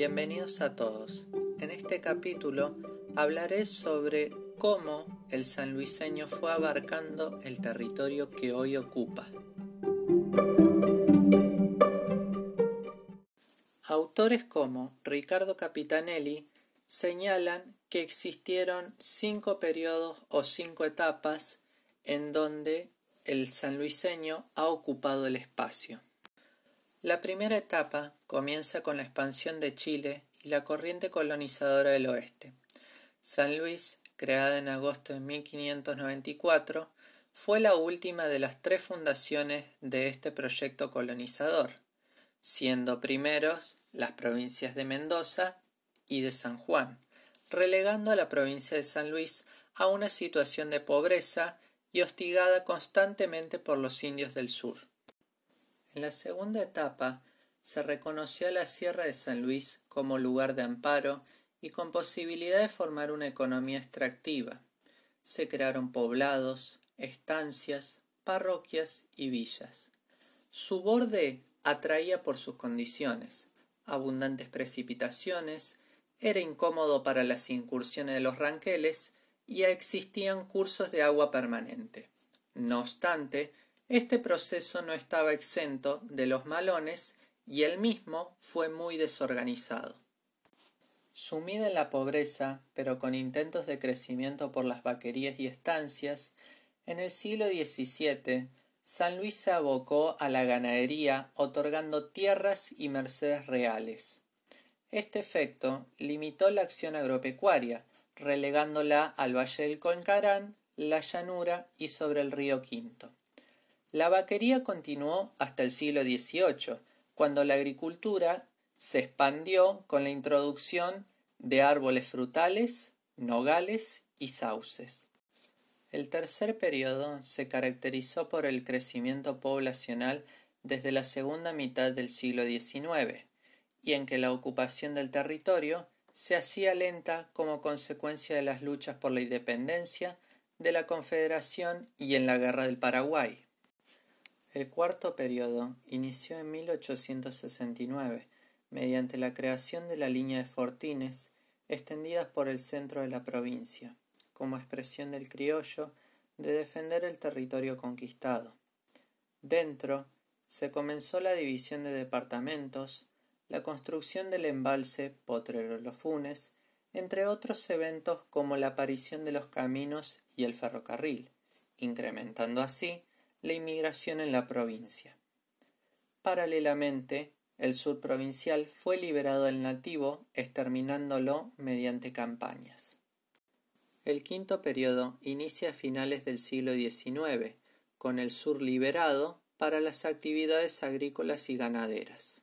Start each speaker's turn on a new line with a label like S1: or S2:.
S1: Bienvenidos a todos. En este capítulo hablaré sobre cómo el sanluiseño fue abarcando el territorio que hoy ocupa. Autores como Ricardo Capitanelli señalan que existieron cinco periodos o cinco etapas en donde el sanluiseño ha ocupado el espacio. La primera etapa comienza con la expansión de Chile y la corriente colonizadora del oeste. San Luis, creada en agosto de 1594, fue la última de las tres fundaciones de este proyecto colonizador, siendo primeros las provincias de Mendoza y de San Juan, relegando a la provincia de San Luis a una situación de pobreza y hostigada constantemente por los indios del sur. En la segunda etapa se reconoció a la Sierra de San Luis como lugar de amparo y con posibilidad de formar una economía extractiva. Se crearon poblados, estancias, parroquias y villas. Su borde atraía por sus condiciones, abundantes precipitaciones, era incómodo para las incursiones de los ranqueles y existían cursos de agua permanente. No obstante, este proceso no estaba exento de los malones y el mismo fue muy desorganizado. Sumida en la pobreza, pero con intentos de crecimiento por las vaquerías y estancias, en el siglo XVII San Luis se abocó a la ganadería otorgando tierras y mercedes reales. Este efecto limitó la acción agropecuaria, relegándola al valle del Colcarán, la llanura y sobre el río Quinto. La vaquería continuó hasta el siglo XVIII, cuando la agricultura se expandió con la introducción de árboles frutales, nogales y sauces. El tercer periodo se caracterizó por el crecimiento poblacional desde la segunda mitad del siglo XIX, y en que la ocupación del territorio se hacía lenta como consecuencia de las luchas por la independencia, de la Confederación y en la Guerra del Paraguay. El cuarto periodo inició en 1869, mediante la creación de la línea de fortines extendidas por el centro de la provincia como expresión del criollo de defender el territorio conquistado. Dentro se comenzó la división de departamentos, la construcción del embalse Potrero Los Funes, entre otros eventos como la aparición de los caminos y el ferrocarril, incrementando así la inmigración en la provincia. Paralelamente, el sur provincial fue liberado del nativo, exterminándolo mediante campañas. El quinto periodo inicia a finales del siglo XIX, con el sur liberado para las actividades agrícolas y ganaderas.